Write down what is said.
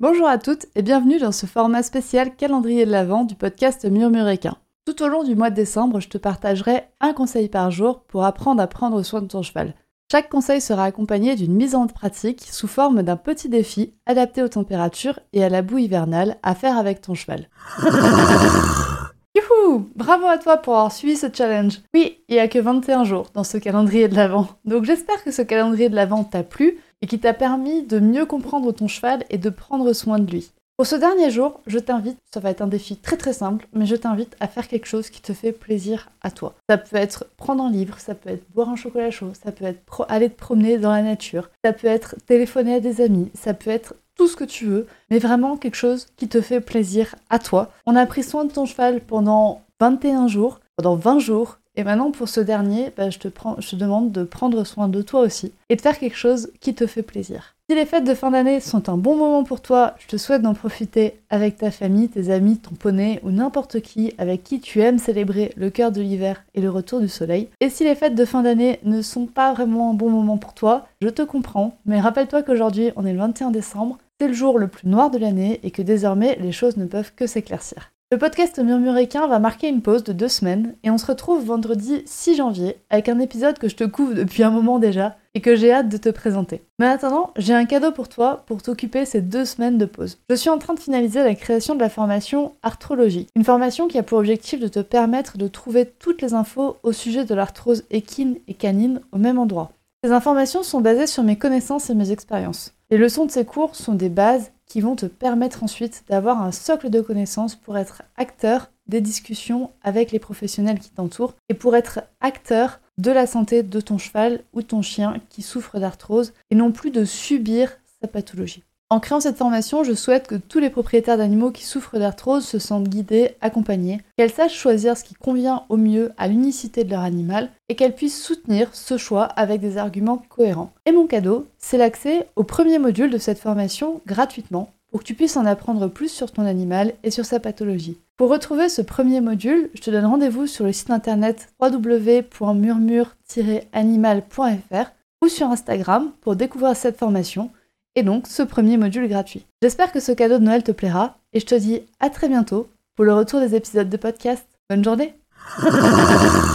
Bonjour à toutes et bienvenue dans ce format spécial calendrier de l'Avent du podcast Murmuréquin. Tout au long du mois de décembre, je te partagerai un conseil par jour pour apprendre à prendre soin de ton cheval. Chaque conseil sera accompagné d'une mise en pratique sous forme d'un petit défi adapté aux températures et à la boue hivernale à faire avec ton cheval. Bravo à toi pour avoir suivi ce challenge. Oui, il n'y a que 21 jours dans ce calendrier de l'Avent. Donc j'espère que ce calendrier de l'Avent t'a plu et qui t'a permis de mieux comprendre ton cheval et de prendre soin de lui. Pour ce dernier jour, je t'invite, ça va être un défi très très simple, mais je t'invite à faire quelque chose qui te fait plaisir à toi. Ça peut être prendre un livre, ça peut être boire un chocolat chaud, ça peut être aller te promener dans la nature, ça peut être téléphoner à des amis, ça peut être tout ce que tu veux, mais vraiment quelque chose qui te fait plaisir à toi. On a pris soin de ton cheval pendant 21 jours, pendant 20 jours, et maintenant, pour ce dernier, bah, je, te prends, je te demande de prendre soin de toi aussi et de faire quelque chose qui te fait plaisir. Si les fêtes de fin d'année sont un bon moment pour toi, je te souhaite d'en profiter avec ta famille, tes amis, ton poney ou n'importe qui avec qui tu aimes célébrer le cœur de l'hiver et le retour du soleil. Et si les fêtes de fin d'année ne sont pas vraiment un bon moment pour toi, je te comprends, mais rappelle-toi qu'aujourd'hui on est le 21 décembre, c'est le jour le plus noir de l'année et que désormais les choses ne peuvent que s'éclaircir. Le podcast Murmuréquin va marquer une pause de deux semaines et on se retrouve vendredi 6 janvier avec un épisode que je te couvre depuis un moment déjà et que j'ai hâte de te présenter. Mais en attendant, j'ai un cadeau pour toi pour t'occuper ces deux semaines de pause. Je suis en train de finaliser la création de la formation Arthrologie, une formation qui a pour objectif de te permettre de trouver toutes les infos au sujet de l'arthrose équine et canine au même endroit. Ces informations sont basées sur mes connaissances et mes expériences. Les leçons de ces cours sont des bases qui vont te permettre ensuite d'avoir un socle de connaissances pour être acteur des discussions avec les professionnels qui t'entourent et pour être acteur de la santé de ton cheval ou ton chien qui souffre d'arthrose et non plus de subir sa pathologie. En créant cette formation, je souhaite que tous les propriétaires d'animaux qui souffrent d'arthrose se sentent guidés, accompagnés, qu'elles sachent choisir ce qui convient au mieux à l'unicité de leur animal et qu'elles puissent soutenir ce choix avec des arguments cohérents. Et mon cadeau, c'est l'accès au premier module de cette formation gratuitement pour que tu puisses en apprendre plus sur ton animal et sur sa pathologie. Pour retrouver ce premier module, je te donne rendez-vous sur le site internet www.murmure-animal.fr ou sur Instagram pour découvrir cette formation et donc ce premier module gratuit. J'espère que ce cadeau de Noël te plaira et je te dis à très bientôt pour le retour des épisodes de podcast. Bonne journée